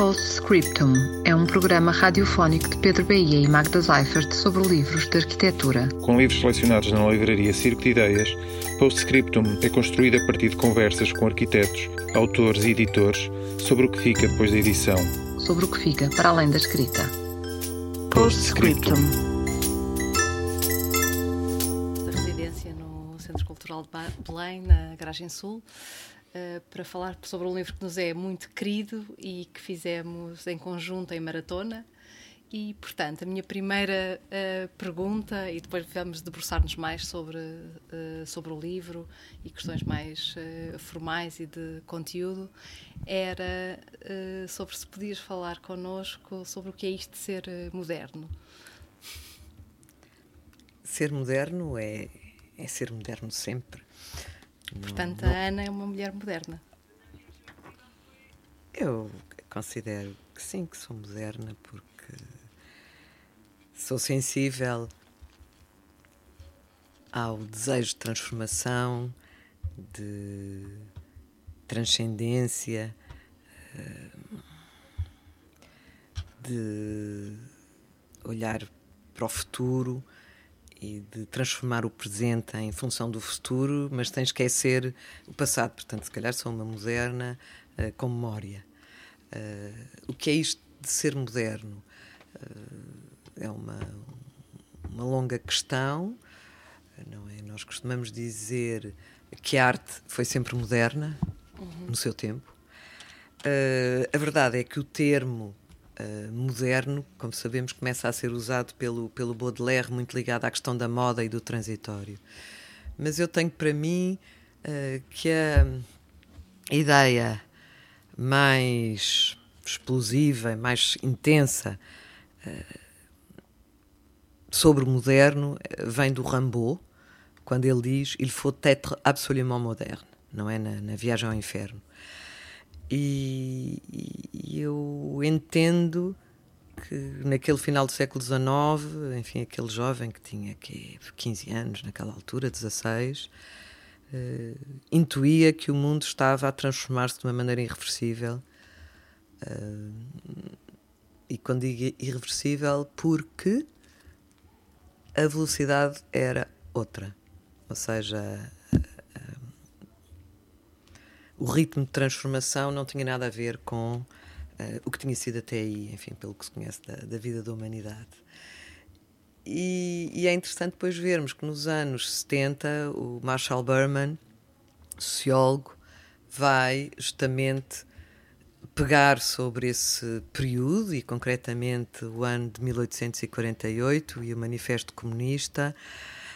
Postscriptum é um programa radiofónico de Pedro Bahia e Magda Seifert sobre livros de arquitetura. Com livros selecionados na livraria Circo de Ideias, Postscriptum é construído a partir de conversas com arquitetos, autores e editores sobre o que fica depois da edição. Sobre o que fica para além da escrita. Postscriptum. Da residência no Centro Cultural de Belém, na Garagem Sul. Uh, para falar sobre um livro que nos é muito querido e que fizemos em conjunto em maratona. E, portanto, a minha primeira uh, pergunta, e depois vamos debruçar-nos mais sobre, uh, sobre o livro e questões mais formais e de conteúdo, era sobre se podias falar connosco sobre o que é isto de ser moderno. Ser moderno é, é ser moderno sempre Portanto, não, a Ana é uma mulher moderna. Eu considero que sim, que sou moderna, porque sou sensível ao desejo de transformação, de transcendência, eh, de olhar para o futuro e de transformar o presente em função do futuro, mas sem esquecer o passado. Portanto, se calhar sou uma moderna uh, com memória. Uh, o que é isto de ser moderno? Uh, é uma, uma longa questão, não é? Nós costumamos dizer que a arte foi sempre moderna uhum. no seu tempo. a verdade é que o termo uh, moderno, como sabemos, começa a ser usado pelo, pelo Baudelaire, muito ligado à questão da moda e do transitório. Mas eu tenho para mim uh, que a ideia mais explosiva, mais intensa uh, sobre o moderno vem do Rimbaud, quando ele diz il faut être absolument moderne, não é? Na, na Viagem ao Inferno. E, e eu entendo que naquele final do século XIX, enfim, aquele jovem que tinha que 15 anos naquela altura, 16, uh, eh, intuía que o mundo estava a transformar-se de uma maneira irreversível. Uh, e quando digo irreversível, porque a velocidade era outra. Ou seja, o ritmo de transformação não tinha nada a ver com uh, o que tinha sido até aí, enfim, pelo que se conhece da, da vida da humanidade. E, e, é interessante depois vermos que nos anos 70 o Marshall Berman, sociólogo, vai justamente pegar sobre esse período e concretamente o ano de 1848 e o Manifesto Comunista,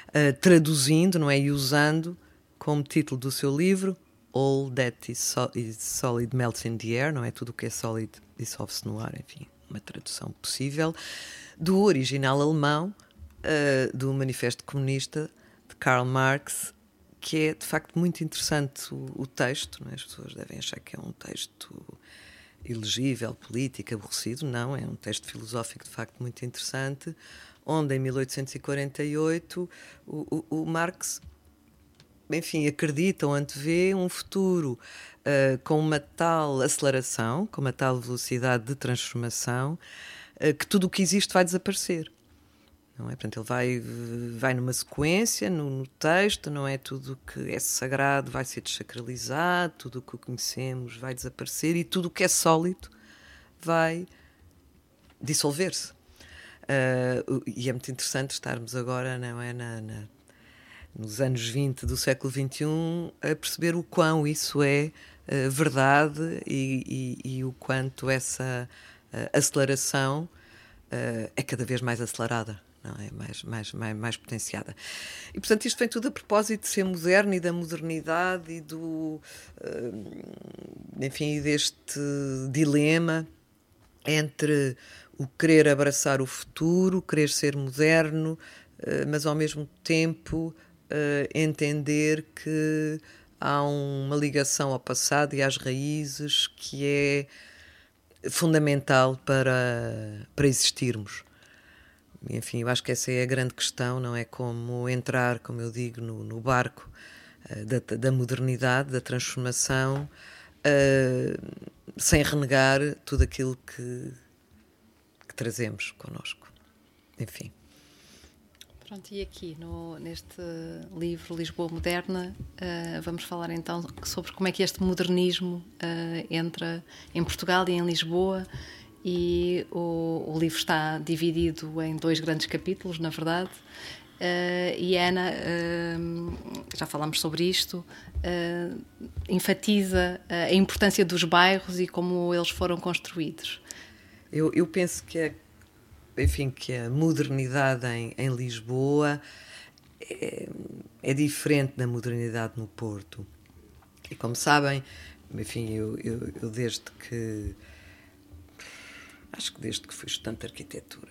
uh, traduzindo, não é, e usando como título do seu livro all that is, so is solid melts in the air, não é? Tudo o que é sólido dissolve-se no ar, enfim, uma tradução possível, do original alemão uh, do Manifesto Comunista de Karl Marx, que é de facto muito interessante o, o texto, é? as pessoas devem achar que é um texto elegível, político, aborrecido, não, é um texto filosófico de facto muito interessante, onde em 1848 o, o, o Marx enfim, acreditam, antevê um futuro uh, com uma tal aceleração, com uma tal velocidade de transformação, uh, que tudo o que existe vai desaparecer. Não é? Portanto, ele vai, vai numa sequência no, no texto, não é? Tudo o que é sagrado vai ser desacralizado, tudo o que conhecemos vai desaparecer e tudo o que é sólido vai dissolver-se. Uh, e é muito interessante estarmos agora não é, na, na nos anos 20 do século XXI, a perceber o quão isso é uh, verdade e, e, e, o quanto essa uh, aceleração uh, é cada vez mais acelerada. Não é? Mais, mais, mais, mais potenciada. E portanto, isto vem tudo a propósito de ser moderno e da modernidade e do. enfim, deste dilema entre o querer abraçar o futuro, querer ser moderno, mas ao mesmo tempo entender que há uma ligação ao passado e às raízes que é fundamental para, para existirmos. Enfim, eu acho que essa é a grande questão, não é como entrar, como eu digo, no, no barco uh, da, da, modernidade, da transformação, uh, sem renegar tudo aquilo que, que trazemos connosco. Enfim. Pronto, e aqui no, neste livro Lisboa Moderna, uh, vamos falar então sobre como é que este modernismo uh, entra em Portugal e em Lisboa. E o, o, livro está dividido em dois grandes capítulos, na verdade. Uh, e Ana, já falámos sobre isto, enfatiza a importância dos bairros e como eles foram construídos. Eu, eu penso que é enfim, que a modernidade em, em Lisboa é, é, diferente da modernidade no Porto. E como sabem, enfim, eu, eu, eu, desde que. Acho que desde que fui estudante de arquitetura,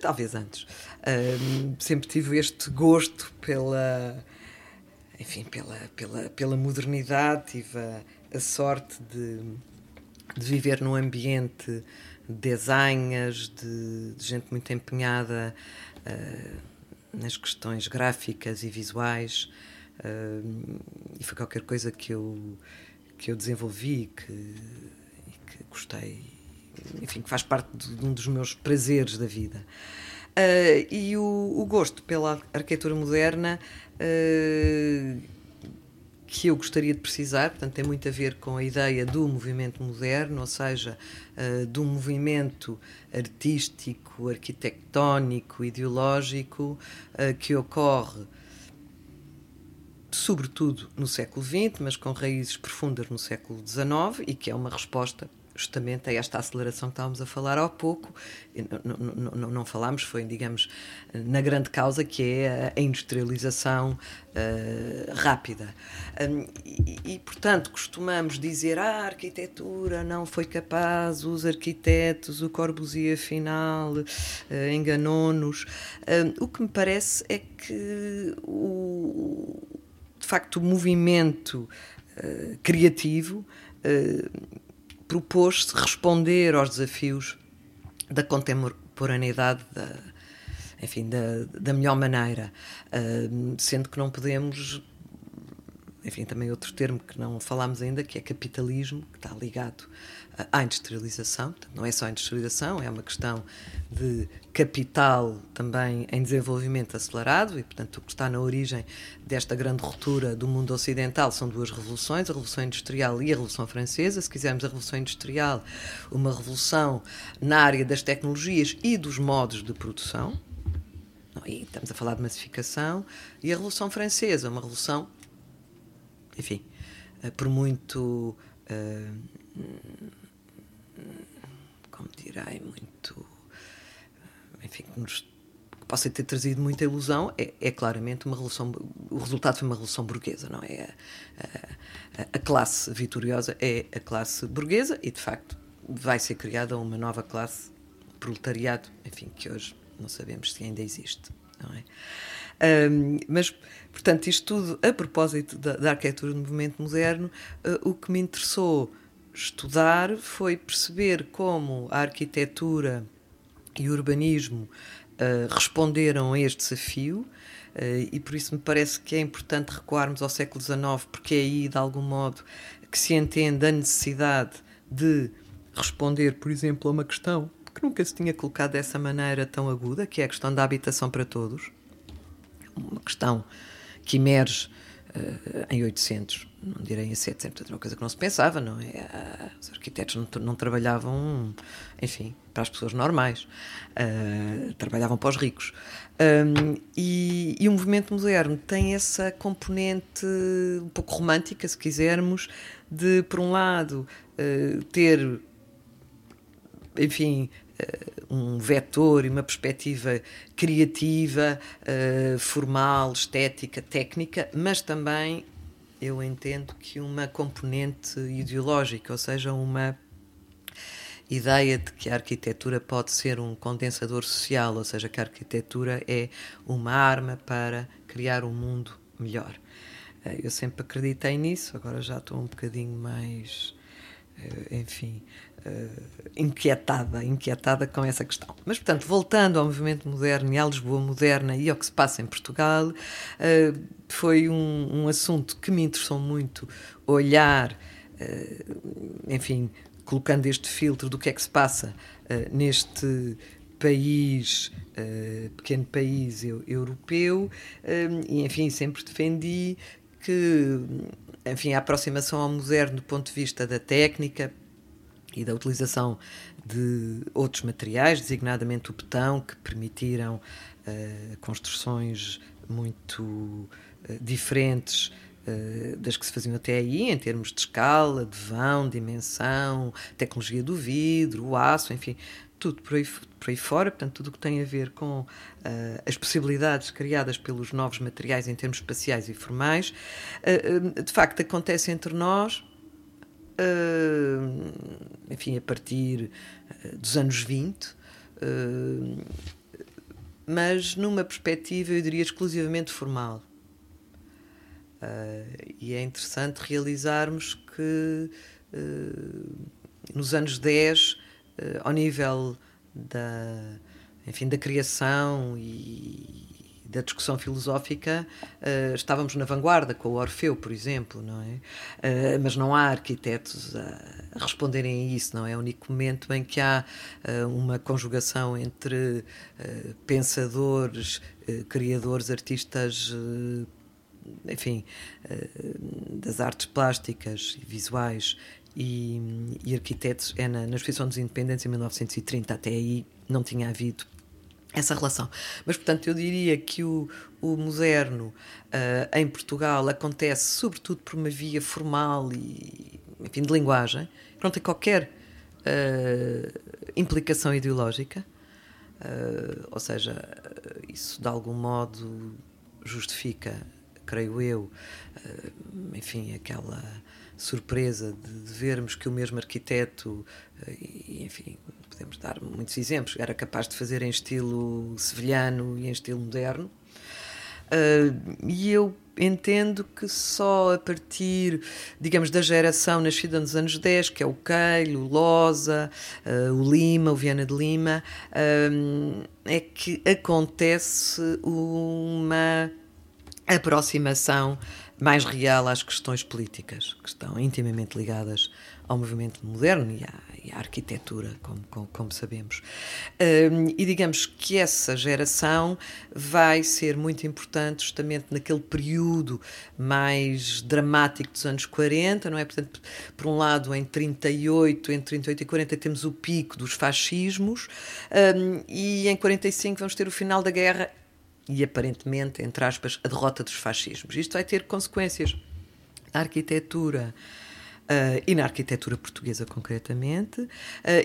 talvez antes, um, sempre tive este gosto pela. Enfim, pela, pela, pela modernidade, tive a, a sorte de, de viver num ambiente designers, de, de gente muito empenhada uh, nas questões gráficas e visuais. Uh, e foi qualquer coisa que eu, que eu desenvolvi que, e que gostei, enfim, que faz parte de, um dos meus prazeres da vida. Uh, e o, o, gosto pela arquitetura moderna que eu gostaria de precisar, portanto, tem muito a ver com a ideia do movimento moderno, ou seja, uh, do movimento artístico, arquitectónico, ideológico uh, que ocorre sobretudo no século XX, mas com raízes profundas no século XIX e que é uma resposta justamente a esta aceleração que estávamos a falar há pouco. Não, não, não, não falámos, foi, digamos, na grande causa que é a industrialização uh, rápida. Um, e, e, portanto, costumamos dizer ah, a arquitetura não foi capaz, os arquitetos, o Corbusier afinal uh, enganou-nos. Um, o que me parece é que o, de facto o movimento uh, criativo propôs-se responder aos desafios da contemporaneidade, da, enfim, da, da melhor maneira, uh, sendo que não podemos, enfim, também outro termo que não falámos ainda, que é capitalismo, que está ligado à industrialização, não é só a industrialização, é uma questão de capital também em desenvolvimento acelerado e, portanto, o que está na origem desta grande ruptura do mundo ocidental são duas revoluções, a Revolução Industrial e a Revolução Francesa. Se quisermos a Revolução Industrial, uma revolução na área das tecnologias e dos modos de produção, e estamos a falar de massificação, e a Revolução Francesa, uma revolução, enfim, eh, por muito. Uh, direi, muito. Enfim, que, nos, que possa ter trazido muita ilusão, é, é, claramente uma revolução. O resultado foi uma revolução burguesa, não é? A, a, a classe vitoriosa é a classe burguesa e, de facto, vai ser criada uma nova classe, proletariado, enfim, que hoje não sabemos se ainda existe, é? Um, mas, portanto, isto tudo a propósito da, da arquitetura do movimento moderno, uh, o que me interessou estudar foi perceber como a arquitetura e o urbanismo uh, responderam a este desafio. Uh, e por isso me parece que é importante recuarmos ao século XIX, porque é aí, de algum modo, que se entende a necessidade de responder, por exemplo, a uma questão que nunca se tinha colocado dessa maneira tão aguda, que é a questão da habitação para todos. Uma questão que emerge uh, em 800, não direi em 700, portanto, uma coisa que não se pensava, não é? Uh, os arquitetos não, não, trabalhavam, enfim, para as pessoas normais, uh, trabalhavam para os ricos. Um, e, e, o movimento moderno tem essa componente um pouco romântica, se quisermos, de, por um lado, ter, enfim, um vetor e uma perspectiva criativa, uh, formal, estética, técnica, mas também eu entendo que uma componente ideológica, ou seja, uma ideia de que a arquitetura pode ser um condensador social, ou seja, que a arquitetura é uma arma para criar um mundo melhor. Eh, eu sempre acreditei nisso, agora já estou um bocadinho mais, enfim, inquietada, inquietada com essa questão. Mas, portanto, voltando ao movimento moderno e à Lisboa moderna e ao que se passa em Portugal, uh, foi um, um, assunto que me interessou muito olhar, uh, enfim, colocando este filtro do que é que se passa neste país, pequeno país eu, europeu, e enfim, sempre defendi que enfim, a aproximação ao moderno do ponto de vista da técnica e da utilização de outros materiais, designadamente o betão, que permitiram uh, construções muito uh, diferentes uh, das que se faziam até aí, em termos de escala, de vão, dimensão, tecnologia do vidro, o aço, enfim, tudo por aí, por aí fora, portanto, tudo o que tem a ver com uh, as possibilidades criadas pelos novos materiais em termos espaciais e formais, de facto acontece entre nós, enfim, a partir dos anos 20, mas numa perspectiva, eu diria, exclusivamente formal. e é interessante realizarmos que nos anos 10 uh, ao nível da, enfim, da criação e da discussão filosófica, uh, estávamos na vanguarda com o Orfeu, por exemplo, não é? Uh, mas não há arquitetos a, responderem a isso, não é? É o único momento em que há uh, uma conjugação entre pensadores, criadores, artistas enfim, das artes plásticas e visuais e, e arquitetos é na, na Exposição dos Independentes em 1930. Até aí não tinha havido essa relação. Mas, portanto, eu diria que o, o moderno uh, em Portugal acontece sobretudo por uma via formal e, enfim, de linguagem, que não tem qualquer uh, implicação ideológica. Uh, ou seja, isso de algum modo justifica, creio eu, enfim, aquela surpresa de, de, vermos que o mesmo arquiteto, e, enfim, podemos dar muitos exemplos, era capaz de fazer em estilo sevilhano e em estilo moderno. Uh, e eu entendo que só a partir, digamos, da geração nascida nos anos 10, que é o Keilo, o Loza, uh, o Lima, o Viana de Lima, uh, é que acontece uma aproximação mais real às questões políticas, que estão intimamente ligadas ao movimento moderno e à, e à arquitetura, como, como, como sabemos. Um, e digamos que essa geração vai ser muito importante justamente naquele período mais dramático dos anos 40, não é? Portanto, por um lado, em 38, entre 38 e 40, temos o pico dos fascismos, um, e em 45 vamos ter o final da guerra e aparentemente, entre aspas, a derrota dos fascismos. Isto vai ter consequências na arquitetura uh, e na arquitetura portuguesa concretamente. Uh,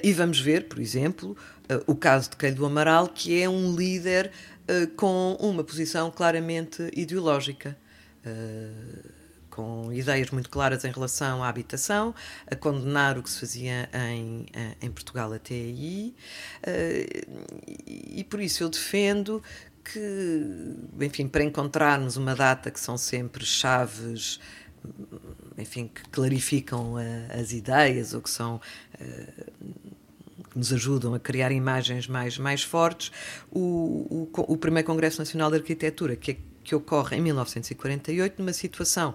e vamos ver, por exemplo, uh, o caso de Keilo do Amaral, que é um líder com uma posição claramente ideológica. com ideias muito claras em relação à habitação, a condenar o que se fazia em, em Portugal até aí, e por isso eu defendo que, enfim, para encontrarmos uma data que são sempre chaves, enfim, que clarificam uh, as ideias ou que são uh, que nos ajudam a criar imagens mais mais fortes, o, o, o primeiro Congresso Nacional de Arquitetura que que ocorre em 1948 numa situação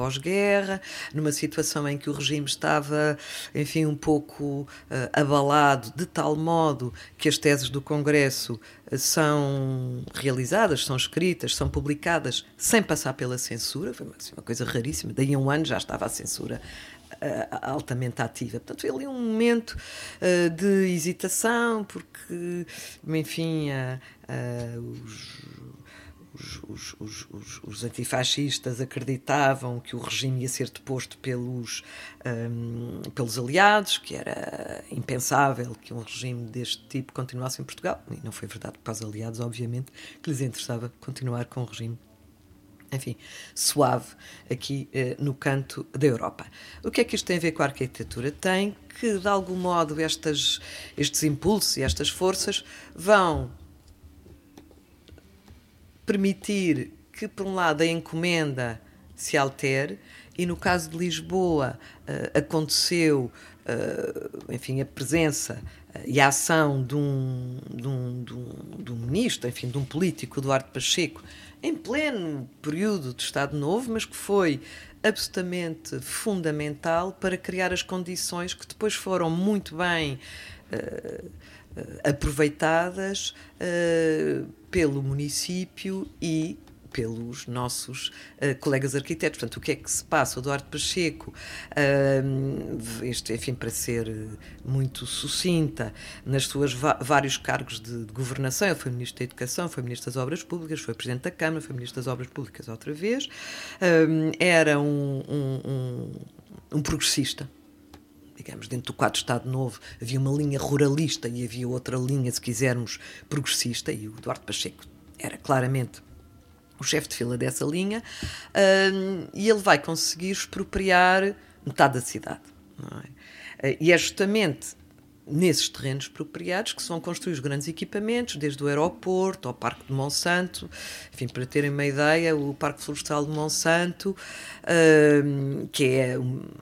pós-guerra, numa situação em que o regime estava, enfim, um pouco uh, abalado, de tal modo que as teses do Congresso uh, são realizadas, são escritas, são publicadas sem passar pela censura, foi uma, assim, coisa raríssima, daí a um ano já estava a censura uh, altamente ativa. Portanto, foi ali um momento uh, de hesitação, porque, enfim, uh, os os, os, os, os, antifascistas acreditavam que o regime ia ser deposto pelos, um, pelos aliados, que era impensável que um regime deste tipo continuasse em Portugal. E não foi verdade para os aliados, obviamente, que lhes interessava continuar com o regime enfim, suave aqui eh, no canto da Europa. O que é que isto tem a ver com a arquitetura? Tem que, de algum modo, estas, estes impulsos e estas forças vão permitir que, por um lado, a encomenda se altere e no caso de Lisboa uh, aconteceu, uh, enfim, a presença e a ação de um, de, um, de, um, de um ministro, enfim, de um político, Eduardo Pacheco, em pleno período de Estado Novo, mas que foi absolutamente fundamental para criar as condições que depois foram muito bem uh, aproveitadas uh, pelo município e pelos nossos uh, colegas arquitetos. Portanto, o que é que se passa? O Eduardo Pacheco, uh, este, enfim, para ser muito sucinta, nas suas vários cargos de, de, governação, ele foi Ministro da Educação, foi Ministro das Obras Públicas, foi Presidente da Câmara, foi Ministro das Obras Públicas outra vez, uh, era um, um, um, um progressista digamos, dentro do quadro Estado Novo havia uma linha ruralista e havia outra linha, se quisermos, progressista, e o Eduardo Pacheco era claramente o chefe de fila dessa linha, uh, e ele vai conseguir expropriar metade da cidade. É? Uh, e é justamente nesses terrenos expropriados que se vão construir os grandes equipamentos, desde o aeroporto ao Parque de Monsanto. Enfim, para terem uma ideia, o Parque Florestal de Monsanto, uh, que é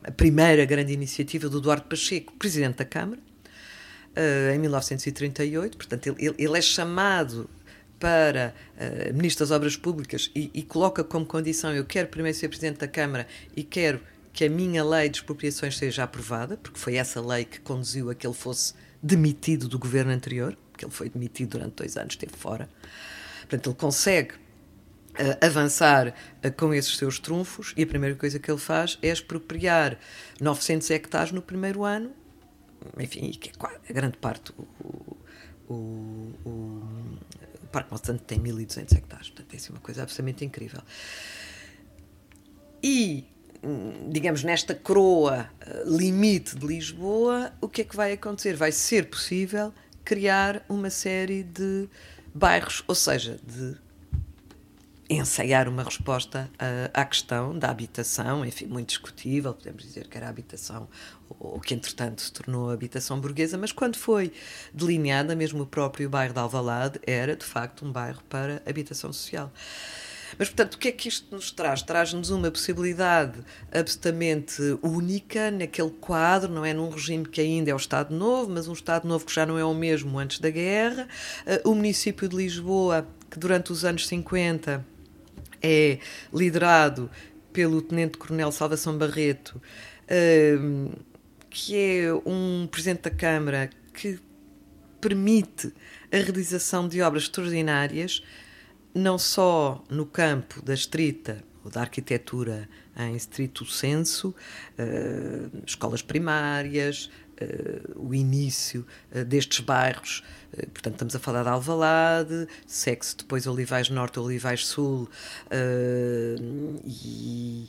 a primeira grande iniciativa do Eduardo Pacheco, presidente da Câmara, uh, em 1938. Portanto, ele, é chamado para uh, Ministro das Obras Públicas e, e, coloca como condição: eu quero primeiro ser Presidente da Câmara e quero que a minha lei de expropriações seja aprovada, porque foi essa lei que conduziu a que ele fosse demitido do governo anterior, porque ele foi demitido durante dois anos, esteve fora. Portanto, ele consegue uh, avançar uh, com esses seus trunfos e a primeira coisa que ele faz é expropriar 900 hectares no primeiro ano, enfim, que é a grande parte. O, o, o, o Parque Monsanto tem 1.200 hectares, portanto, é assim uma coisa absolutamente incrível. E, digamos, nesta coroa eh, limite de Lisboa, o que é que vai acontecer? Vai ser possível criar uma série de bairros, ou seja, de ensaiar uma resposta à questão da habitação, enfim, muito discutível, podemos dizer que era habitação, ou que entretanto se tornou habitação burguesa, mas quando foi delineada, mesmo o próprio bairro de Alvalade era de facto um bairro para habitação social. Mas, portanto, o que é que isto nos traz? Traz-nos uma possibilidade absolutamente única naquele quadro, não é num regime que ainda é o Estado Novo, mas um Estado Novo que já não é o mesmo antes da guerra. Uh, o município de Lisboa, que durante os anos 50 é liderado pelo Tenente-Coronel Salvação Barreto, uh, que é um Presidente da Câmara que permite a realização de obras extraordinárias, não só no campo da estrita ou da arquitetura em estrito senso, uh, escolas primárias, uh, o início uh, destes bairros. portanto, estamos a falar de Alvalade, segue-se depois Olivais Norte, Olivais Sul e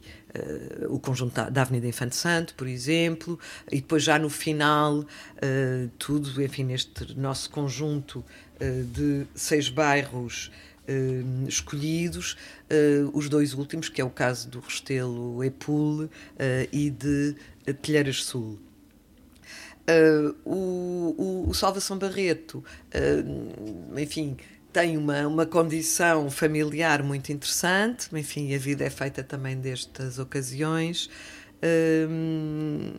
o conjunto da, Avenida Infante Santo, por exemplo, e depois já no final, tudo, enfim, neste nosso conjunto de seis bairros Uh, escolhidos, uh, os dois últimos, que é o caso do Restelo Epul uh, e de Telheiras Sul. o, o, o Salvação Barreto, enfim, tem uma, uma condição familiar muito interessante, enfim, a vida é feita também destas ocasiões. Um,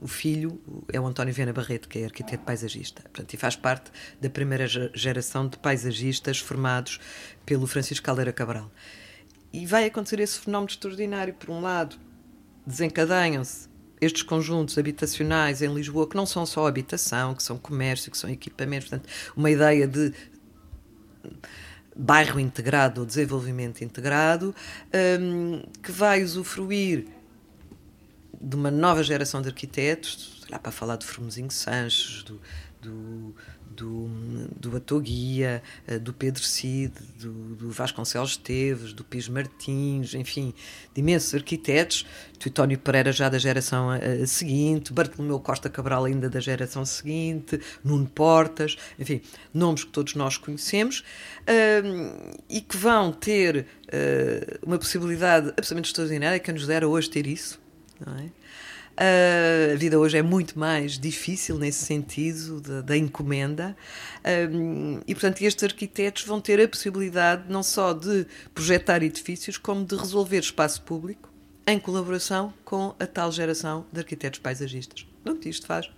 o filho é o António Viana Barreto, que é arquiteto paisagista, portanto, e faz parte da primeira geração de paisagistas formados pelo Francisco Caldeira Cabral. E vai acontecer esse fenómeno extraordinário. Por um lado, desencadeiam-se estes conjuntos habitacionais em Lisboa, que não são só habitação, que são comércio, que são equipamentos, portanto, uma ideia de bairro integrado ou desenvolvimento integrado, um, que vai usufruir de uma nova geração de arquitetos, lá para falar de Formosinho Sanches, do, do, do, do Atoguia, eh, do Pedro Cid, do, do Vasconcelos Esteves, do Pis Martins, enfim, de imensos arquitetos, Teutónio Pereira já da geração uh, seguinte, Bartolomeu Costa Cabral ainda da geração seguinte, Nuno Portas, enfim, nomes que todos nós conhecemos uh, e que vão ter uh, uma possibilidade absolutamente extraordinária que nos dera hoje ter isso é? Uh, a vida hoje é muito mais difícil nesse sentido da, da encomenda, um, e portanto estes arquitetos vão ter a possibilidade não só de projetar edifícios, como de resolver espaço público em colaboração com a tal geração de arquitetos paisagistas. Pronto, isto faz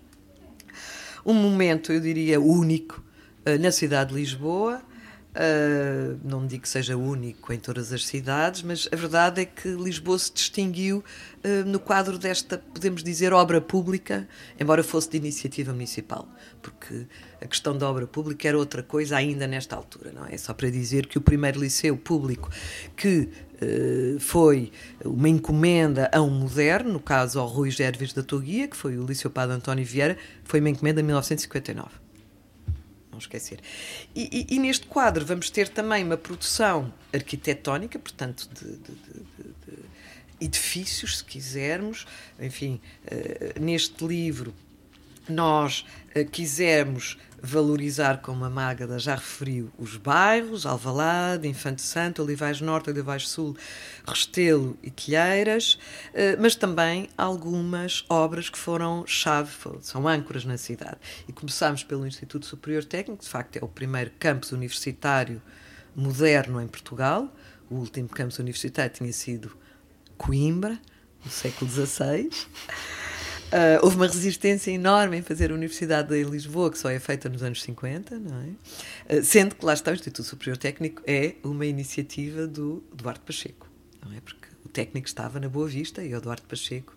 um momento, eu diria, único uh, na cidade de Lisboa. Uh, não digo que seja único em todas as cidades, mas a verdade é que Lisboa se distinguiu uh, no quadro desta, podemos dizer, obra pública, embora fosse de iniciativa municipal, porque a questão da obra pública era outra coisa ainda nesta altura, não é? Só para dizer que o primeiro liceu público que uh, foi uma encomenda a um moderno, no caso ao Rui Gerves da Toguia, que foi o Liceu Padre António Vieira, foi uma encomenda em 1959 não esquecer. E, e, e, neste quadro vamos ter também uma produção arquitetónica, portanto, de, de, de, de edifícios, se quisermos. Enfim, uh, neste livro nós uh, quisemos valorizar, como a Mágada já referiu, os bairros, Alvalade, Infante Santo, Olivais Norte, Olivais Sul, Restelo e Telheiras, eh, mas também algumas obras que foram chave, são âncoras na cidade. E começámos pelo Instituto Superior Técnico, de facto é o primeiro campus universitário moderno em Portugal, o último campus universitário tinha sido Coimbra, no século XVI. Uh, houve uma resistência enorme em fazer a Universidade em Lisboa, que só é feita nos anos 50, não é? Uh, sendo que lá está o Instituto Superior Técnico, é uma iniciativa do Duarte Pacheco, não é? Porque o técnico estava na Boa Vista e é o Duarte Pacheco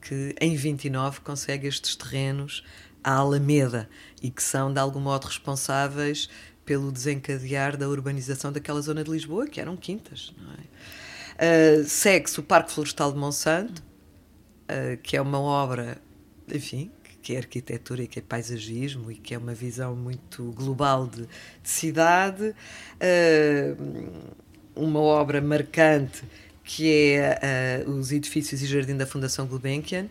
que em 29 consegue estes terrenos à Alameda e que são de algum modo responsáveis pelo desencadear da urbanização daquela zona de Lisboa, que eram quintas, não é? Uh, Segue-se o Parque Florestal de Monsanto, uh, que é uma obra, enfim, que é arquitetura e que é paisagismo e que é uma visão muito global de, de cidade, uh, uma obra marcante que é uh, os edifícios e jardim da Fundação Gulbenkian,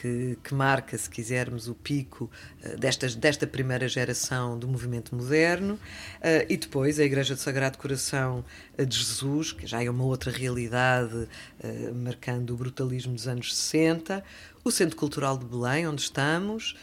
que, que, marca, se quisermos, o pico destas, desta primeira geração do movimento moderno, uh, e depois a Igreja do Sagrado Coração de Jesus, que já é uma outra realidade, marcando o brutalismo dos anos 60, o Centro Cultural de Belém, onde estamos,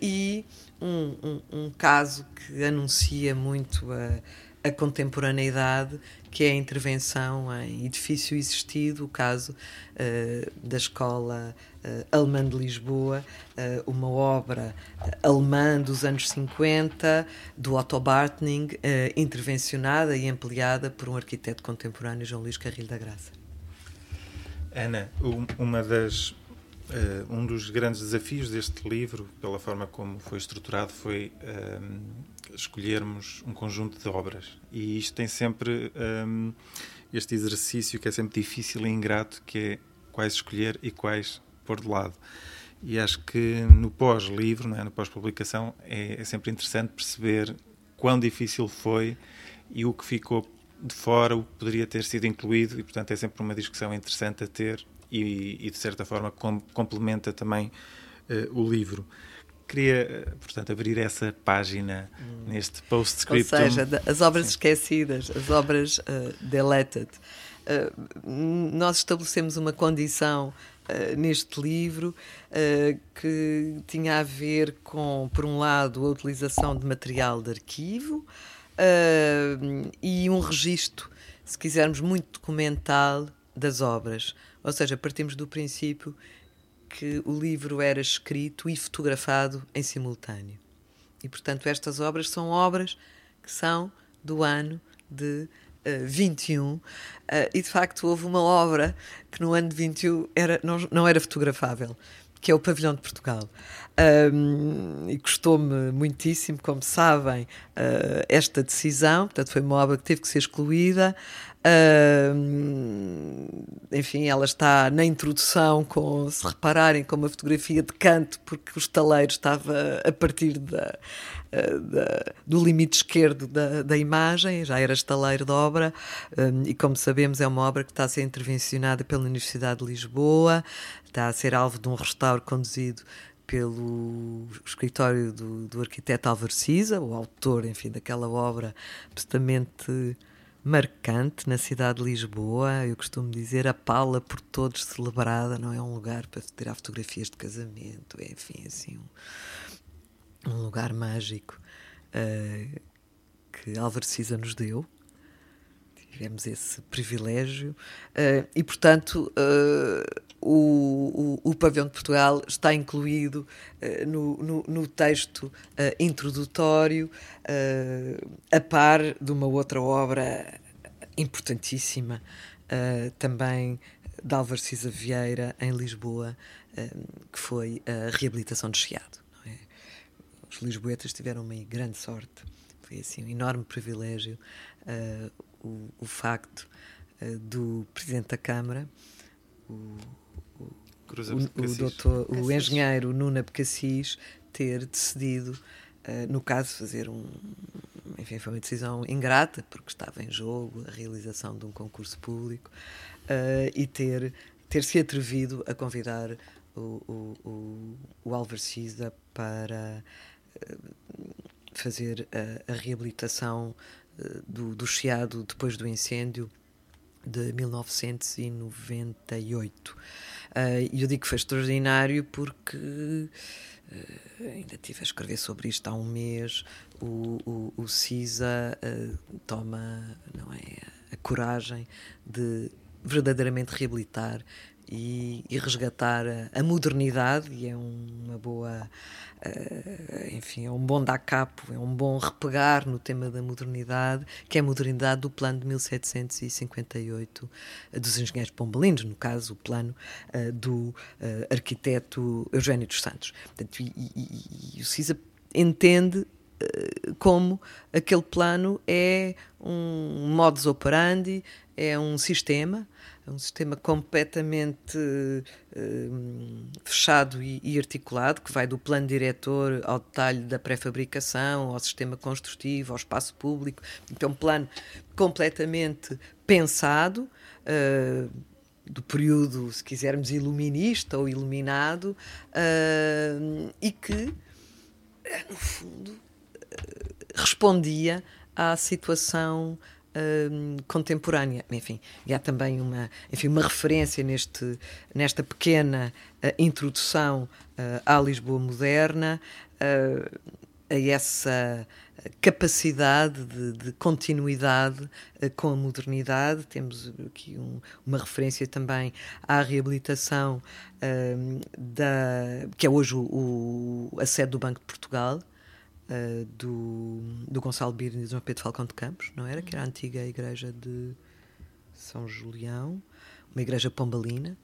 e um, um, um, caso que anuncia muito a a contemporaneidade, que é a intervenção em edifício existido, o caso uh, da Escola uh, Alemã de Lisboa, uh, uma obra alemã dos anos 50, do Otto Bartning, intervencionada e ampliada por um arquiteto contemporâneo, João Luís Carrilho da Graça. Ana, uma das um dos grandes desafios deste livro, pela forma como foi estruturado, foi escolhermos um conjunto de obras. E isto tem sempre um, este exercício que é sempre difícil e ingrato, que é quais escolher e quais pôr de lado. E acho que no pós-livro, é? no pós-publicação, é, é sempre interessante perceber quão difícil foi e o que ficou de fora, o que poderia ter sido incluído, e portanto é sempre uma discussão interessante a ter e, e de certa forma com, complementa também uh, o livro. Queria, portanto, abrir essa página hum. neste postscriptum. Ou seja, as obras Sim. esquecidas, as obras uh, deleted. Uh, nós estabelecemos uma condição Uh, neste livro uh, que tinha a ver com, por um lado, a utilização de material de arquivo e um registro, se quisermos, muito documental das obras. Ou seja, partimos do princípio que o livro era escrito e fotografado em simultâneo. E, portanto, estas obras são obras que são do ano de uh, 21. Uh, e, de facto, houve uma obra que no ano de 21 era, não, não era fotografável, que é o Pavilhão de Portugal. Um, e custou-me muitíssimo, como sabem, uh, esta decisão. Portanto, foi uma obra que teve que ser excluída. Enfim, ela está na introdução, com, se repararem, com uma fotografia de canto, porque o estaleiro estava a partir da, uh, da, do limite esquerdo da, da, imagem, já era estaleiro da obra, um, e como sabemos, é uma obra que está a ser intervencionada pela Universidade de Lisboa, está a ser alvo de um restauro conduzido pelo escritório do, do arquiteto Álvaro Cisa, o autor, enfim, daquela obra absolutamente marcante na cidade de Lisboa. Eu costumo dizer a Paula por todos celebrada, não é um lugar para tirar fotografias de casamento, é enfim, assim, um, um lugar mágico uh, que Álvaro Cisa nos deu. Tivemos esse privilégio uh, e, portanto, uh, o, o, o, de Portugal está incluído uh, no, no, no, texto introdutório, a par de uma outra obra importantíssima, também de Álvaro Cisa Vieira, em Lisboa, que foi a reabilitação de Chiado. É? Os lisboetas tiveram uma grande sorte, foi assim um enorme privilégio o, o facto uh, do Presidente da Câmara, o, o, o, doutor, o engenheiro Nuno Abcacis, ter decidido, uh, no caso, fazer um. Enfim, foi uma decisão ingrata, porque estava em jogo a realização de um concurso público, uh, e ter, ter se atrevido a convidar o, o, o, o Álvaro Cisa para fazer a, a reabilitação do, do Chiado depois do incêndio de 1998. Uh, e eu digo que foi extraordinário porque uh, ainda estive a escrever sobre isto há um mês. O, o, o CISA uh, toma não é, a coragem de verdadeiramente reabilitar e, e resgatar a, modernidade, e é uma boa, uh, enfim, é um bom dar capo, é um bom repegar no tema da modernidade, que é a modernidade do plano de 1758 uh, dos engenheiros pombalinos, no caso, o plano uh, do arquiteto Eugênio dos Santos. Portanto, e, e, e o CISA entende como aquele plano é um modus operandi, é um sistema é um sistema completamente uh, fechado e, e, articulado, que vai do plano diretor ao detalhe da pré-fabricação, ao sistema construtivo, ao espaço público. Então, um plano completamente pensado, uh, do período, se quisermos, iluminista ou iluminado, uh, e que, no fundo, respondia à situação uh, contemporânea. Enfim, e há também uma, enfim, uma referência neste, nesta pequena uh, introdução uh, à Lisboa moderna, uh, a essa capacidade de, de continuidade com a modernidade. Temos aqui um, uma referência também à reabilitação da, que é hoje o, o, a sede do Banco de Portugal uh, do, do Gonçalo Birne e do Pedro Falcão de Campos, não era? Que era a antiga igreja de São Julião, uma igreja pombalina.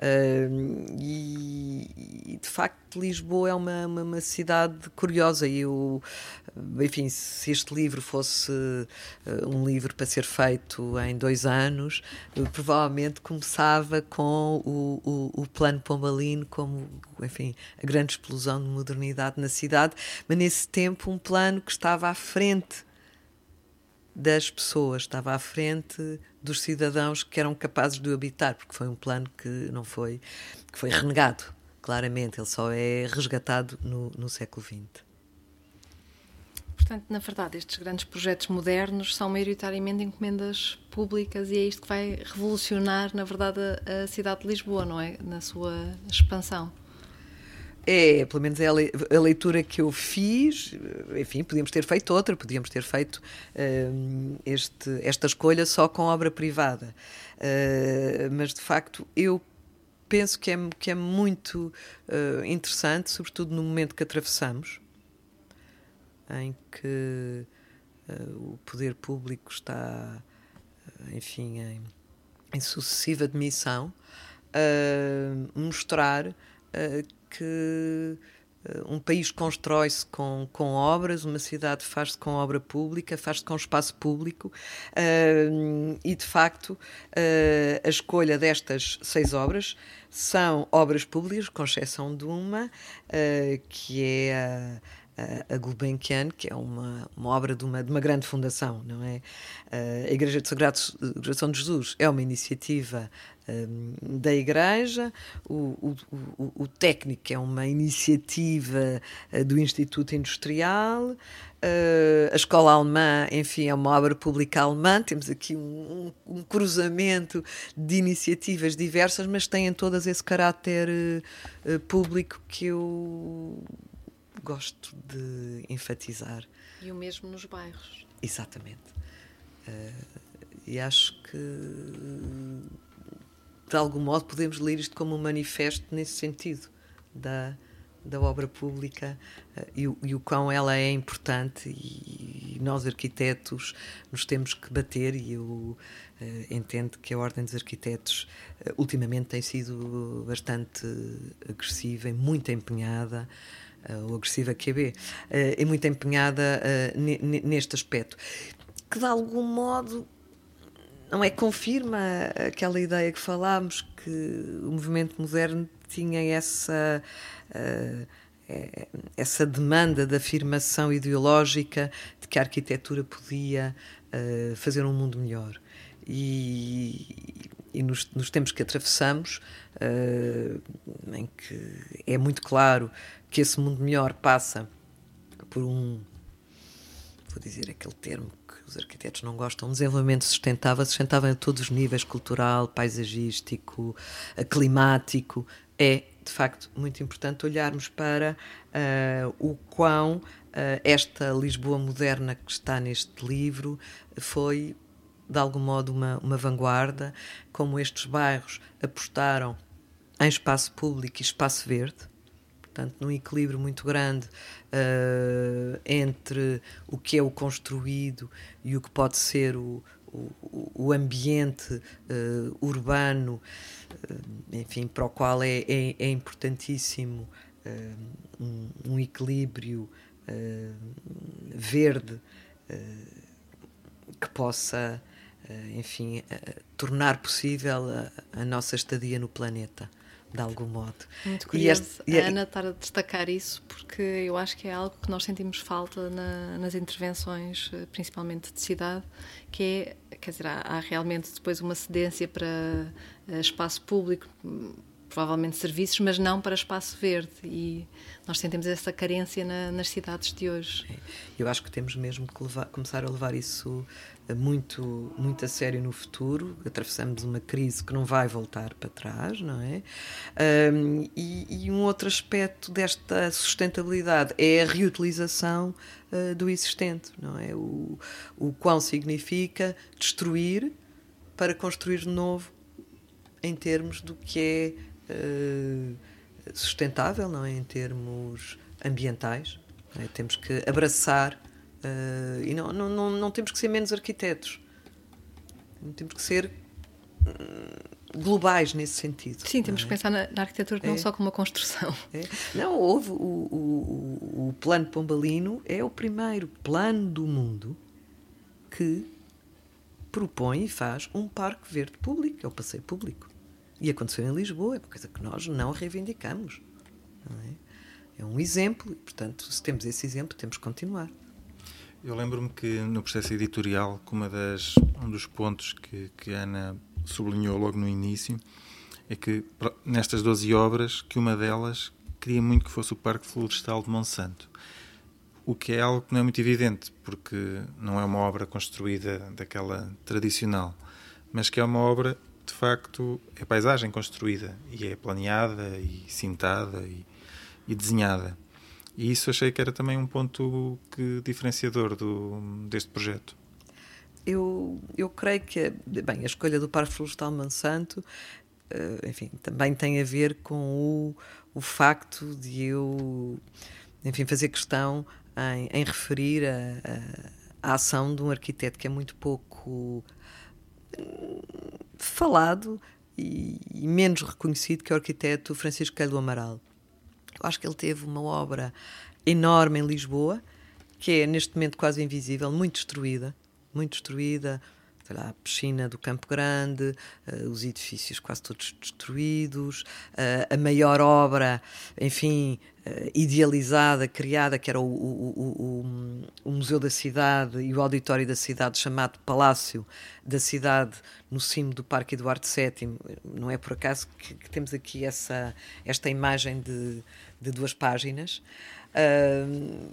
Uh, e, e, de facto Lisboa é uma, uma, uma, cidade curiosa. E eu, enfim, se este livro fosse uh, um livro para ser feito em dois anos, provavelmente começava com o, o, o, plano pombalino como, enfim, a grande explosão de modernidade na cidade, mas nesse tempo um plano que estava à frente das pessoas, estava à frente dos cidadãos que eram capazes de o habitar, porque foi um plano que não foi, que foi renegado, claramente, ele só é resgatado no, no século XX. Portanto, na verdade, estes grandes projetos modernos são maioritariamente encomendas públicas e é isto que vai revolucionar, na verdade, a, a cidade de Lisboa, não é? Na sua expansão. É, pelo menos é a leitura que eu fiz. Enfim, podíamos ter feito outra, podíamos ter feito uh, este, esta escolha só com obra privada. Uh, mas, de facto, eu penso que é, que é muito uh, interessante, sobretudo no momento que atravessamos, em que o poder público está, enfim, em, em sucessiva admissão, mostrar que eh, um país constrói-se com, com obras, uma cidade faz-se com obra pública, faz-se com espaço público, uh, e de facto uh, a escolha destas seis obras são obras públicas, com exceção de uma, uh, que é a a Gulbenkian, que é uma, uma obra de uma, de uma grande fundação, não é? A Igreja de Sagrado Coração de Jesus é uma iniciativa um, da Igreja, o, o, o, técnico é uma iniciativa uh, do Instituto Industrial, uh, a Escola Alemã, enfim, é uma obra pública alemã. Temos aqui um, um, um cruzamento de iniciativas diversas, mas têm todas esse caráter uh, público que eu gosto de enfatizar. E o mesmo nos bairros. Exatamente. Uh, E acho que, de algum modo, podemos ler isto como um manifesto nesse sentido da, da obra pública uh, e, e, o quão ela é importante e, e, nós arquitetos nos temos que bater e eu uh, entendo que a Ordem dos Arquitetos uh, ultimamente tem sido bastante agressiva e muito empenhada ou agressiva QB, é muito empenhada neste aspecto que de algum modo não é confirma aquela ideia que falámos que o movimento moderno tinha essa essa demanda de afirmação ideológica de que a arquitetura podia fazer um mundo melhor. E, e nos, nos, tempos que atravessamos, uh, em que é muito claro que esse mundo melhor passa por um, vou dizer aquele termo que os arquitetos não gostam, um desenvolvimento sustentável, sustentável a todos os níveis, cultural, paisagístico, climático, é de facto muito importante olharmos para uh, o quão uh, esta Lisboa moderna que está neste livro foi de algum modo uma, uma vanguarda, como estes bairros apostaram em espaço público e espaço verde, portanto, num equilíbrio muito grande uh, entre o que é o construído e o que pode ser o, o, o ambiente uh, urbano, uh, enfim, para o qual é, é, é importantíssimo um, um, equilíbrio verde que possa, enfim, tornar possível a, a nossa estadia no planeta de algum modo. Muito curioso este, a Ana estar a destacar isso, porque eu acho que é algo que nós sentimos falta na, nas intervenções, eh, principalmente de cidade, que é, quer dizer, há, há realmente depois uma cedência para espaço público, provavelmente serviços, mas não para espaço verde. E nós sentimos essa carência na, nas cidades de hoje. Eu acho que temos mesmo que levar, começar a levar isso muito, muito a sério no futuro. Atravessamos uma crise que não vai voltar para trás, não é? Um, e, e, um outro aspecto desta sustentabilidade é a reutilização uh, do existente, não é? O, o quão significa destruir para construir de novo em termos do que é uh, sustentável, não é? Em termos ambientais. É? Temos que abraçar Uh, e não, não, não, não, temos que ser menos arquitetos. Temos que ser hum, globais nesse sentido. Sim, temos é? que pensar na, na arquitetura é. não só como uma construção. É. Não, houve o, o, o, plano pombalino é o primeiro plano do mundo que propõe e faz um parque verde público, é o passeio público. E aconteceu em Lisboa, é uma coisa que nós não reivindicamos. Não é? é um exemplo, e, portanto, se temos esse exemplo, temos que continuar. Eu lembro-me que no processo editorial, que uma das, um dos pontos que, que a Ana sublinhou logo no início é que nestas 12 obras, que uma delas queria muito que fosse o Parque Florestal de Monsanto. O que é algo que não é muito evidente, porque não é uma obra construída daquela tradicional, mas que é uma obra, facto, é paisagem construída e é planeada e cintada e, e desenhada. E isso achei que era também um ponto que, diferenciador do, deste projeto. Eu, eu creio que bem, a escolha do Parque Florestal Monsanto uh, enfim, também tem a ver com o, o facto de eu enfim, fazer questão em, em referir a, a, a, ação de um arquiteto que é muito pouco falado e, e menos reconhecido que o arquiteto Francisco Coelho Amaral. Eu acho que ele teve uma obra enorme em Lisboa, que é neste momento quase invisível, muito destruída, muito destruída. Sei lá, a piscina do Campo Grande, uh, os edifícios quase todos destruídos, uh, a maior obra, enfim, uh, idealizada, criada, que era o, o, o, o, Museu da Cidade e o Auditório da Cidade, chamado Palácio da Cidade, no cimo do Parque Eduardo VII. Não é por acaso que, que temos aqui essa, esta imagem de, de duas páginas. Uh,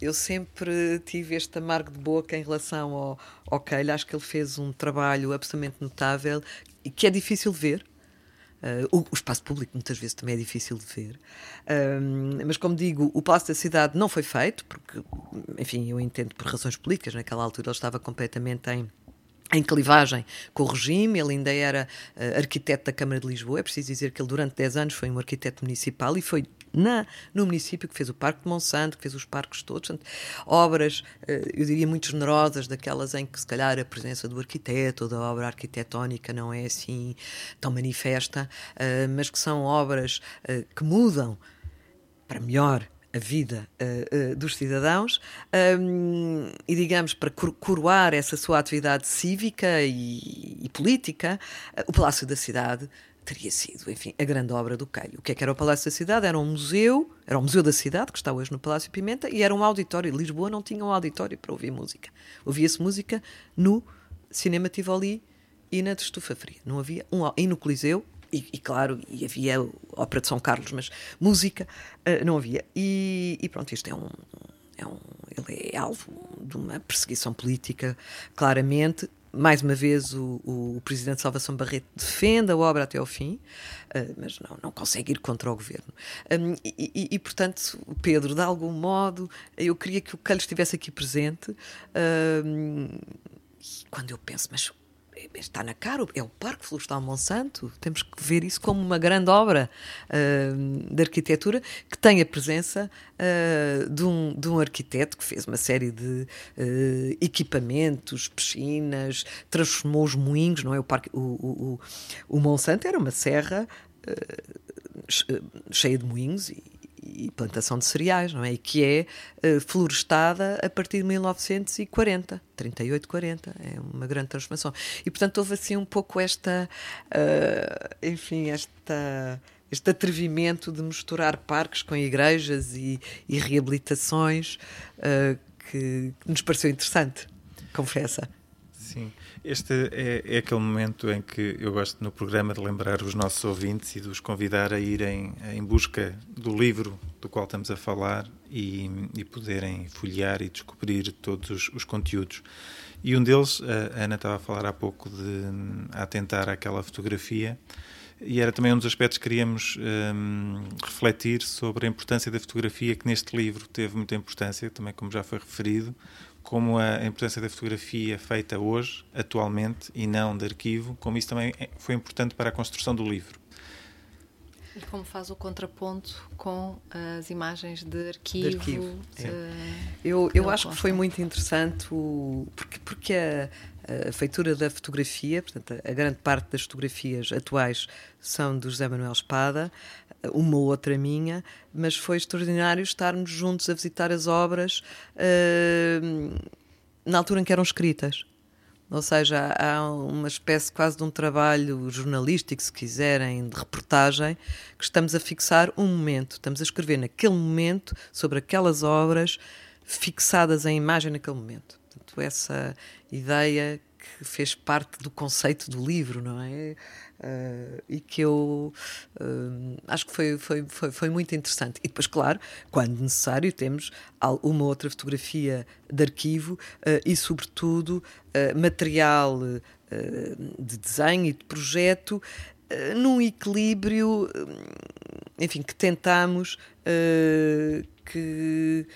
eu sempre tive este amargo de boca em relação ao, ao Keil. Acho que ele fez um trabalho absolutamente notável e que é difícil de ver. Uh, o, espaço público muitas vezes também é difícil de ver. Uh, mas, como digo, o Palácio da Cidade não foi feito, porque, enfim, eu entendo por razões políticas, naquela altura ele estava completamente em em clivagem com o regime, ele ainda era uh, arquiteto da Câmara de Lisboa. É preciso dizer que ele, durante 10 anos, foi um arquiteto municipal e foi na, no município que fez o Parque de Monsanto, que fez os parques todos. Portanto, obras, uh, eu diria, muito generosas, daquelas em que, se calhar, a presença do arquiteto ou da obra arquitetónica não é assim tão manifesta, uh, mas que são obras que mudam para melhor a vida uh, uh, dos cidadãos um, e, digamos, para coroar essa sua atividade cívica e, e política, uh, o Palácio da Cidade teria sido, enfim, a grande obra do Calho. O que é que era o Palácio da Cidade? Era um museu, era o Museu da Cidade, que está hoje no Palácio Pimenta, e era um auditório. Lisboa não tinha um auditório para ouvir música. Ouvia-se música no Cinema Tivoli e na de Estufa Fria. Não havia um, e no Coliseu e, e, claro, e havia ópera de São Carlos, mas música uh, não havia. E, e, pronto, isto é um, é um. Ele é alvo de uma perseguição política, claramente. Mais uma vez, o, o, presidente Salvação Barreto defende a obra até ao fim, uh, mas não, não consegue ir contra o governo. Um, e, e, portanto, Pedro, de algum modo, eu queria que o Calho estivesse aqui presente. Um, quando eu penso, mas está na cara, é o Parque Florestal Monsanto. Temos que ver isso como uma grande obra uh, de arquitetura que tem a presença uh, de, um, de um arquiteto que fez uma série de uh, equipamentos, piscinas, transformou os moinhos, não é? O, parque, o, o, o Monsanto era uma serra cheia de moinhos e, e plantação de cereais, não é? E que é uh, florestada a partir de 1940, 38, 40. É uma grande transformação. E, portanto, houve assim um pouco esta, uh, enfim, esta este atrevimento de misturar parques com igrejas e, e reabilitações uh, que, que, nos pareceu interessante, confessa. Sim. Este é, é, aquele momento em que eu gosto no programa de lembrar os nossos ouvintes e de os convidar a irem em busca do livro do qual estamos a falar e, e poderem folhear e descobrir todos os, os, conteúdos. E um deles, a Ana estava a falar há pouco de atentar àquela fotografia, e era também um dos aspectos que queríamos um, refletir sobre a importância da fotografia, que neste livro teve muita importância, também como já foi referido, como a importância da fotografia feita hoje, atualmente, e não de arquivo, como isso também é, foi importante para a construção do livro. E como faz o contraponto com as imagens de arquivo? De arquivo. Uh, eu eu acho que foi muito interessante, o, porque, porque a, a feitura da fotografia, portanto, a grande parte das fotografias atuais são do José Manuel Espada, uma ou outra minha, mas foi extraordinário estarmos juntos a visitar as obras uh, na altura em que eram escritas. Ou seja, há uma espécie quase de um trabalho jornalístico, se quiserem, de reportagem, que estamos a fixar um momento, estamos a escrever naquele momento sobre aquelas obras fixadas em imagem naquele momento. Portanto, essa ideia que fez parte do conceito do livro, não é? Uh, e que eu uh, acho que foi, foi, foi, foi, muito interessante. E depois, claro, quando necessário, temos uma outra fotografia de arquivo uh, e, sobretudo, material de desenho e de projeto num equilíbrio, enfim, que tentamos que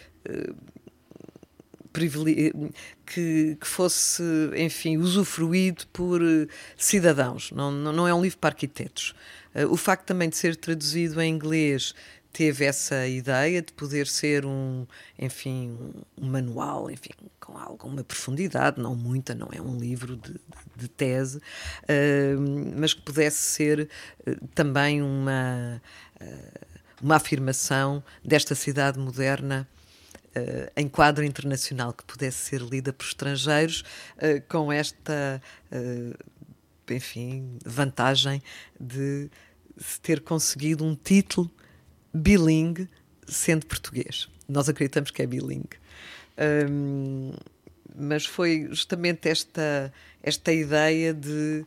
que, que, fosse, enfim, usufruído por eh, cidadãos. Não, não, é um livro para arquitetos. Uh, o facto também de ser traduzido em inglês teve essa ideia de poder ser um, enfim, um manual, enfim, com alguma profundidade, não muita, não é um livro de, de, de tese, uh, mas que pudesse ser uh, também uma, uma afirmação desta cidade moderna uh, em quadro internacional que pudesse ser lida por estrangeiros uh, com esta, uh, enfim, vantagem de ter conseguido um título bilingue sendo português. Nós acreditamos que é bilingue. Um, mas foi justamente esta, esta ideia de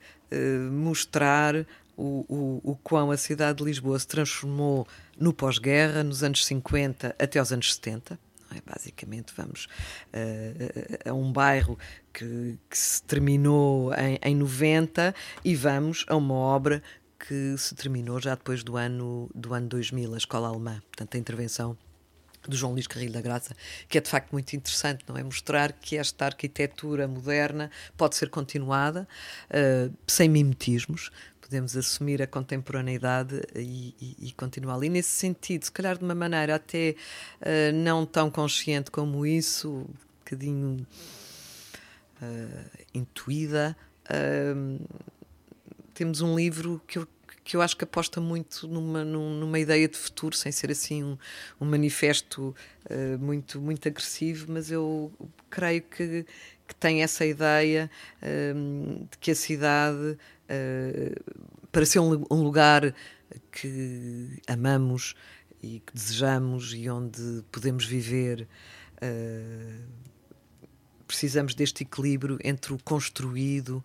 mostrar o, o, o quão a cidade de Lisboa se transformou no pós-guerra, nos anos 50 até aos anos 70 é? Basicamente, vamos uh, a um bairro que, que se terminou em, em 90 e vamos a uma obra que se terminou já depois do ano, do ano 2000, a Escola Alemã. Portanto, a intervenção do João Luís Carrilho da Graça, que é de facto muito interessante, não é? Mostrar que esta arquitetura moderna pode ser continuada uh, sem mimetismos, podemos assumir a contemporaneidade e, e, e continuar ali. Nesse sentido, se calhar de uma maneira até uh, não tão consciente como isso, um bocadinho uh, intuída, temos um livro que eu que eu acho que aposta muito numa, numa ideia de futuro, sem ser assim um, um manifesto uh, muito, muito agressivo, mas eu creio que, que tem essa ideia uh, de que a cidade, uh, para ser um, um, lugar que amamos e que desejamos e onde podemos viver, precisamos deste equilíbrio entre o construído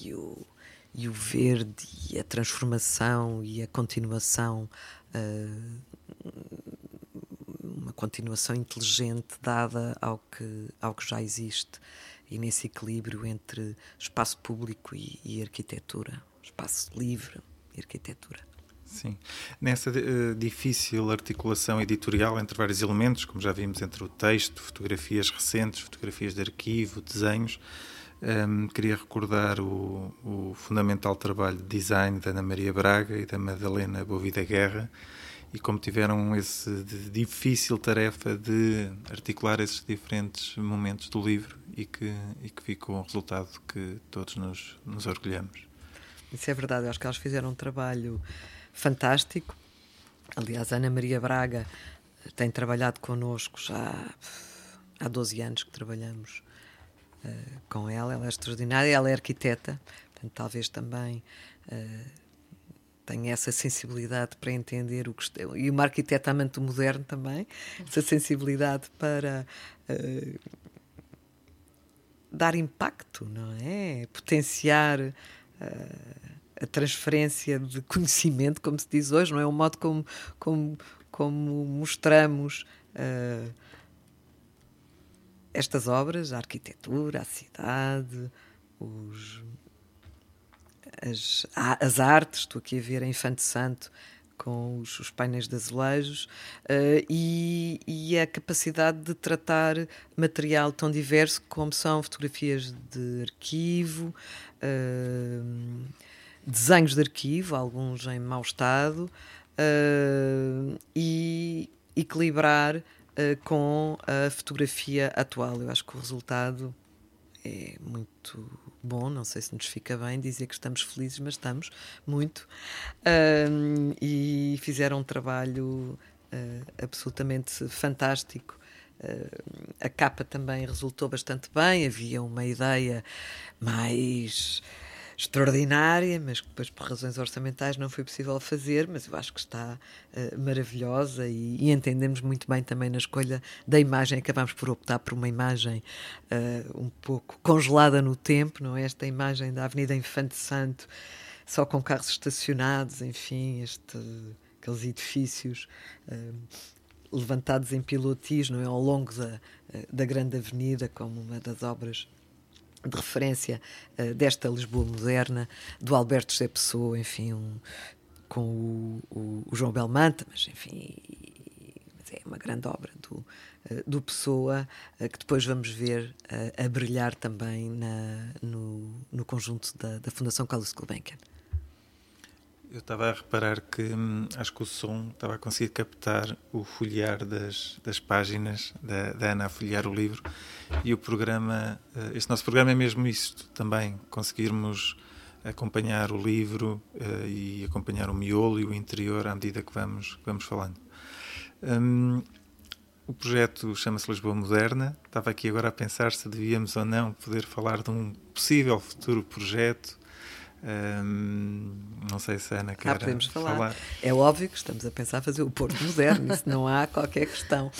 e o e o verde e a transformação e a continuação uh, continuação inteligente dada ao que ao que já existe e nesse equilíbrio entre espaço público e, e arquitetura espaço livre e arquitetura Sim. Nessa uh, difícil articulação editorial entre vários elementos, como já vimos entre o texto, fotografias recentes, fotografias de arquivo, desenhos, um, queria recordar o, o, fundamental trabalho de design da Ana Maria Braga e da Madalena Bovida Guerra e como tiveram essa difícil tarefa de articular esses diferentes momentos do livro e que, e que ficou um resultado que todos nos, nos orgulhamos. Isso é verdade, eu acho que elas fizeram um trabalho fantástico. Aliás, Ana Maria Braga tem trabalhado connosco já há 12 anos que trabalhamos uh, com ela. Ela é extraordinária, ela é arquiteta, portanto, talvez também uh, tenha essa sensibilidade para entender o que. E uma arquiteta amante moderno também, essa sensibilidade para. Uh, dar impacto, não é? Potenciar a transferência de conhecimento, como se diz hoje, não é? O modo como, como, como mostramos uh, estas obras, a arquitetura, a cidade, os, as, as artes, estou aqui a ver a Infante Santo com os, os painéis de azulejos uh, e, e, a capacidade de tratar material tão diverso como são fotografias de arquivo, uh, desenhos de arquivo, alguns em mau estado, uh, e equilibrar com a fotografia atual. Eu acho que o resultado é muito bom. Não sei se nos fica bem dizer que estamos felizes, mas estamos muito. Uh, e fizeram um trabalho uh, absolutamente fantástico. a capa também resultou bastante bem. Havia uma ideia mais extraordinária, mas que depois por razões orçamentais não foi possível fazer, mas eu acho que está uh, maravilhosa e, e, entendemos muito bem também na escolha da imagem, acabamos por optar por uma imagem uh, um pouco congelada no tempo, não é? Esta imagem da Avenida Infante Santo, só com carros estacionados, enfim, este, aqueles edifícios uh, levantados em pilotis, não é? Ao longo da, da grande avenida, como uma das obras de referência uh, desta Lisboa moderna, do Alberto José Pessoa, enfim, um, com o, o, o, João Belmanta, mas enfim, é uma grande obra do, uh, do Pessoa, uh, que depois vamos ver a brilhar também na, no, no conjunto da, da Fundação Carlos Gulbenkian. Eu estava a reparar que hum, acho que o som estava a conseguir captar o folhear das, das páginas da, da, Ana a folhear o livro e o programa, uh, este nosso programa é mesmo isto também, conseguirmos acompanhar o livro uh, e acompanhar o miolo e o interior à medida que vamos, que vamos falando. Um, o projeto chama-se Lisboa Moderna. Estava aqui agora a pensar se devíamos ou não poder falar de um possível futuro projeto não sei se a Ana quer ah, podemos falar. falar. É óbvio que estamos a pensar fazer o Porto Moderno, isso não há qualquer questão.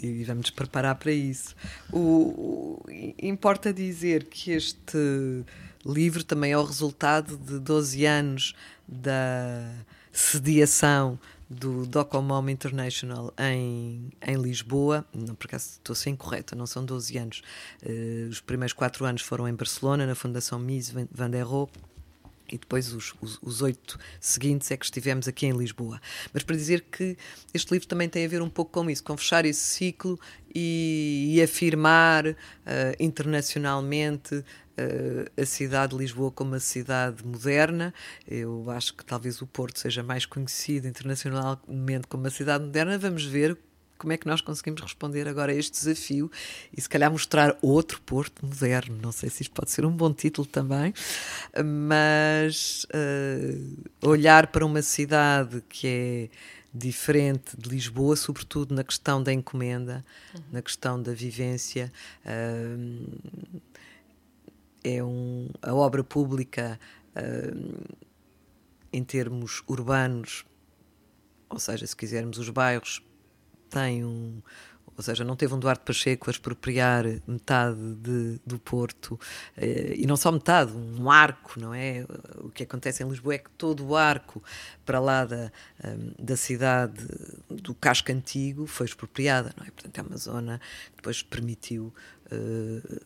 e vamos preparar para isso. O, o, importa dizer que este livro também é o resultado de 12 anos da sediação do Docomom International em, em Lisboa. Não, por acaso estou sem correta, não são 12 anos. Uh, os primeiros quatro anos foram em Barcelona, na Fundação Mies van der Rohe. e depois os, os, os, oito seguintes é que estivemos aqui em Lisboa. Mas para dizer que este livro também tem a ver um pouco com isso, com fechar esse ciclo e, e afirmar uh, internacionalmente a cidade de Lisboa como uma cidade moderna. Eu acho que talvez o Porto seja mais conhecido internacionalmente como uma cidade moderna. Vamos ver como é que nós conseguimos responder agora a este desafio e se calhar mostrar outro Porto moderno. Não sei se isto pode ser um bom título também, mas uh, olhar para uma cidade que é diferente de Lisboa, sobretudo na questão da encomenda, uhum. na questão da vivência. Uh, é um, a obra pública uh, em termos urbanos, ou seja, se quisermos os bairros tem um. Ou seja, não teve um Duarte Pacheco a expropriar metade de, do Porto, eh, e não só metade, um arco, não é? O que acontece em Lisboa é que todo o arco para lá da, um, da cidade do casco antigo foi expropriada, não é? Portanto, é uma zona que depois permitiu uh,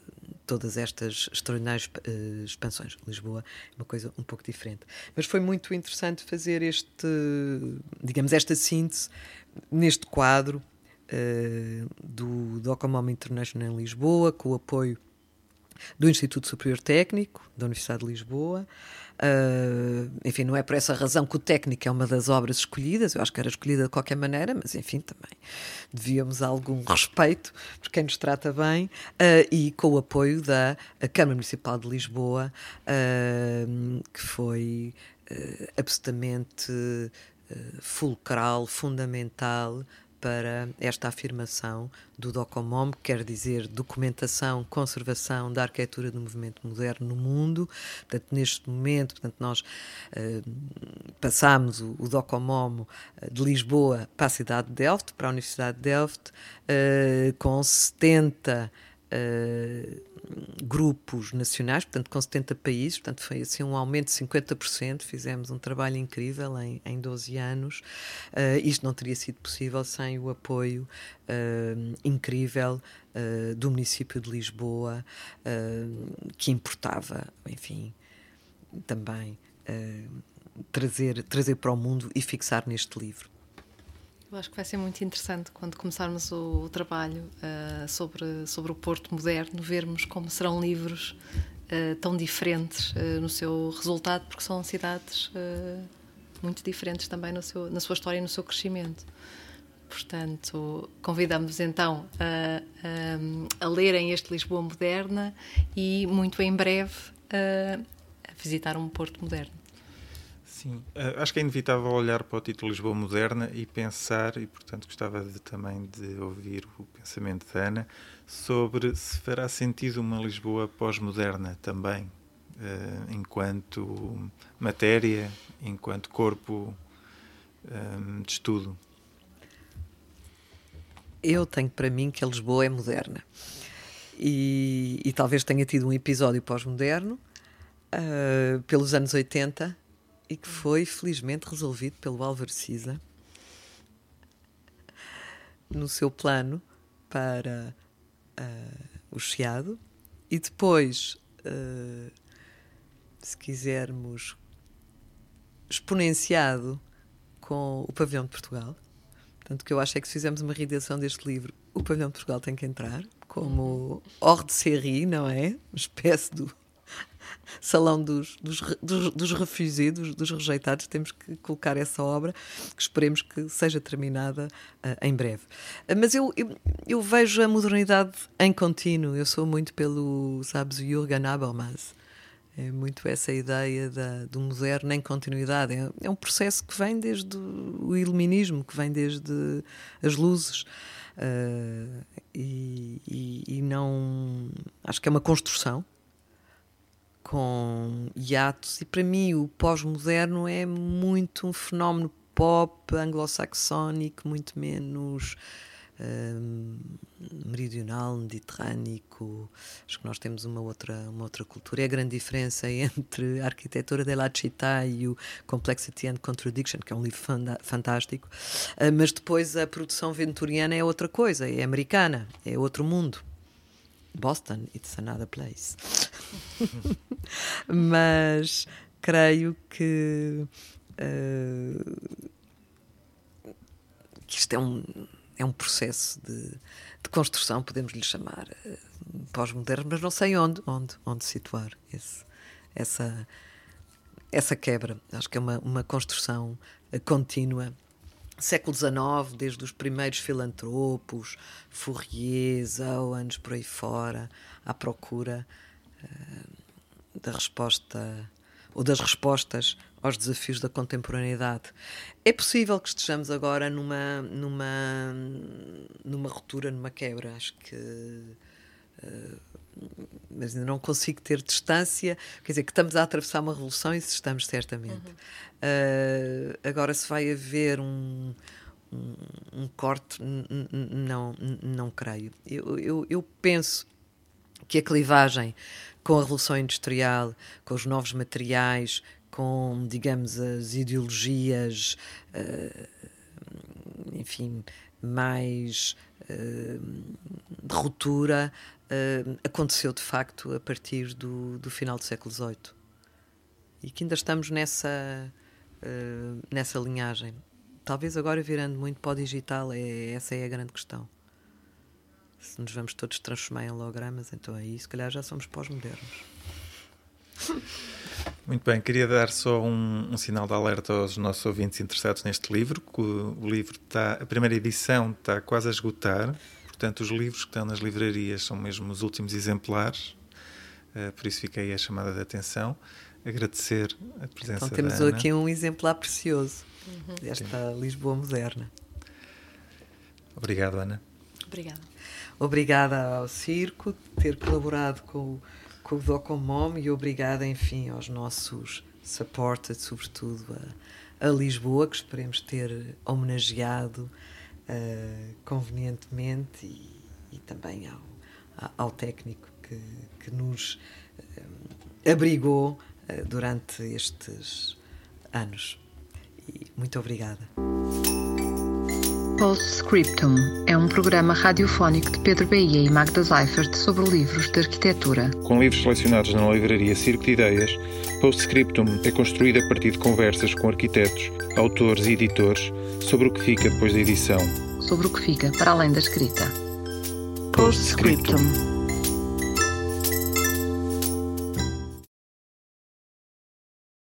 todas estas extraordinárias uh, expansões. Lisboa é uma coisa um pouco diferente. Mas foi muito interessante fazer este, digamos, esta síntese neste quadro uh, do Docomom International em Lisboa, com o apoio do Instituto Superior Técnico da Universidade de Lisboa. Uh, enfim, não é por essa razão que o técnico é uma das obras escolhidas, eu acho que era escolhida de qualquer maneira, mas enfim, também devíamos algum respeito por quem nos trata bem, uh, e com o apoio da Câmara Municipal de Lisboa, uh, que foi absolutamente fulcral, fundamental para esta afirmação do DOCOMOM, que quer dizer documentação, conservação da arquitetura do movimento moderno no mundo. Portanto, neste momento, portanto, nós uh, passamos o, o DOCOMOM eh, de Lisboa para a cidade de Delft, para a Universidade de Delft, uh, com 70 uh, grupos nacionais, portanto, com 70 países, portanto, foi assim um aumento de 50%. Fizemos um trabalho incrível em, em 12 anos. Uh, isto não teria sido possível sem o apoio uh, incrível do município de Lisboa, que importava, enfim, também trazer, trazer para o mundo e fixar neste livro. Eu acho que vai ser muito interessante quando começarmos o, o trabalho uh, sobre, sobre o Porto moderno, vermos como serão livros uh, tão diferentes uh, no seu resultado, porque são cidades muito diferentes também seu, na sua história e no seu crescimento. Portanto, convidamos então a, a, a, lerem este Lisboa Moderna e muito em breve a visitar um Porto moderno. Sim, uh, acho que é inevitável olhar para o título Lisboa Moderna e pensar, e portanto gostava de, também de ouvir o pensamento da Ana, sobre se fará sentido uma Lisboa pós-moderna também, uh, enquanto matéria, enquanto corpo um, eh, de estudo. Eu tenho para mim que a Lisboa é moderna. E, e talvez tenha tido um episódio pós-moderno uh, pelos anos 80 e que foi felizmente resolvido pelo Álvaro Siza no seu plano para uh, o Chiado e depois, uh, se quisermos, exponenciado com o Pavilhão de Portugal. Portanto, o que eu acho é que se fizermos uma reedição deste livro, o Pavilhão de Portugal tem que entrar como hors de série, não é? Uma espécie do salão dos, dos, dos, dos refugiados, dos rejeitados, temos que colocar essa obra, que esperemos que seja terminada uh, em breve. Uh, mas eu, eu, eu, vejo a modernidade em contínuo, eu sou muito pelo, sabes, Jürgen Habermas. É muito essa ideia da, do moderno em continuidade. É, é, um processo que vem desde o iluminismo, que vem desde as luzes. Uh, e, e, e, não. Acho que é uma construção com hiatos, e para mim o pós-moderno é muito um fenómeno pop anglo-saxónico, muito menos um, meridional, mediterrâneo. Acho que nós temos uma outra, uma outra cultura. É a grande diferença entre a arquitetura della città e o Complexity and Contradiction, que é um livro fantástico. Uh, mas depois a produção venturiana é outra coisa, é americana, é outro mundo. Boston, it's another place. Mas creio que, uh, que isto é um, é um processo de, de construção, podemos lhe chamar uh, pós-moderno, mas não sei onde, onde, onde situar esse, essa, essa quebra. Acho que é uma, uma construção uh, contínua século XIX, desde os primeiros filantropos, Fourier, anos por aí fora, à procura uh, da resposta ou das respostas aos desafios da contemporaneidade. É possível que estejamos agora numa numa numa ruptura, numa quebra. Acho que uh, mas ainda não consigo ter distância. Quer dizer, que estamos a atravessar uma revolução, isso estamos certamente. Uhum. Uh, agora, se vai haver um, um, um corte, não, não creio. Eu, eu, eu penso que a clivagem com a Revolução Industrial, com os novos materiais, com, digamos, as ideologias, uh, enfim, mais uh, de ruptura, uh, aconteceu de facto a partir do, do final do século XVIII. E que ainda estamos nessa, nessa linhagem. Talvez agora virando muito para o digital, é, essa é a grande questão se nos vamos todos transformar em hologramas, então aí se calhar já somos pós-modernos. Muito bem, queria dar só um, um, sinal de alerta aos nossos ouvintes interessados neste livro, que o, o, livro está, a primeira edição está quase a esgotar, portanto os livros que estão nas livrarias são mesmo os últimos exemplares, uh, por isso fiquei a chamada de atenção. Agradecer a presença então, temos da Ana. aqui um exemplar precioso uhum. desta Sim. Lisboa moderna. Obrigado, Ana. Obrigada. Obrigada ao circo ter colaborado com, com o Docomom e obrigada, enfim, aos nossos supported, sobretudo a, a Lisboa, que esperemos ter homenageado uh, convenientemente e, e também ao, ao técnico que, que nos uh, abrigou uh, durante estes anos. E muito obrigada. Postscriptum é um programa radiofónico de Pedro Bahia e Magda Seifert sobre livros de arquitetura. Com livros selecionados na livraria Circo de Ideias, Postscriptum é construído a partir de conversas com arquitetos, autores e editores sobre o que fica depois da edição. Sobre o que fica para além da escrita. Postscriptum.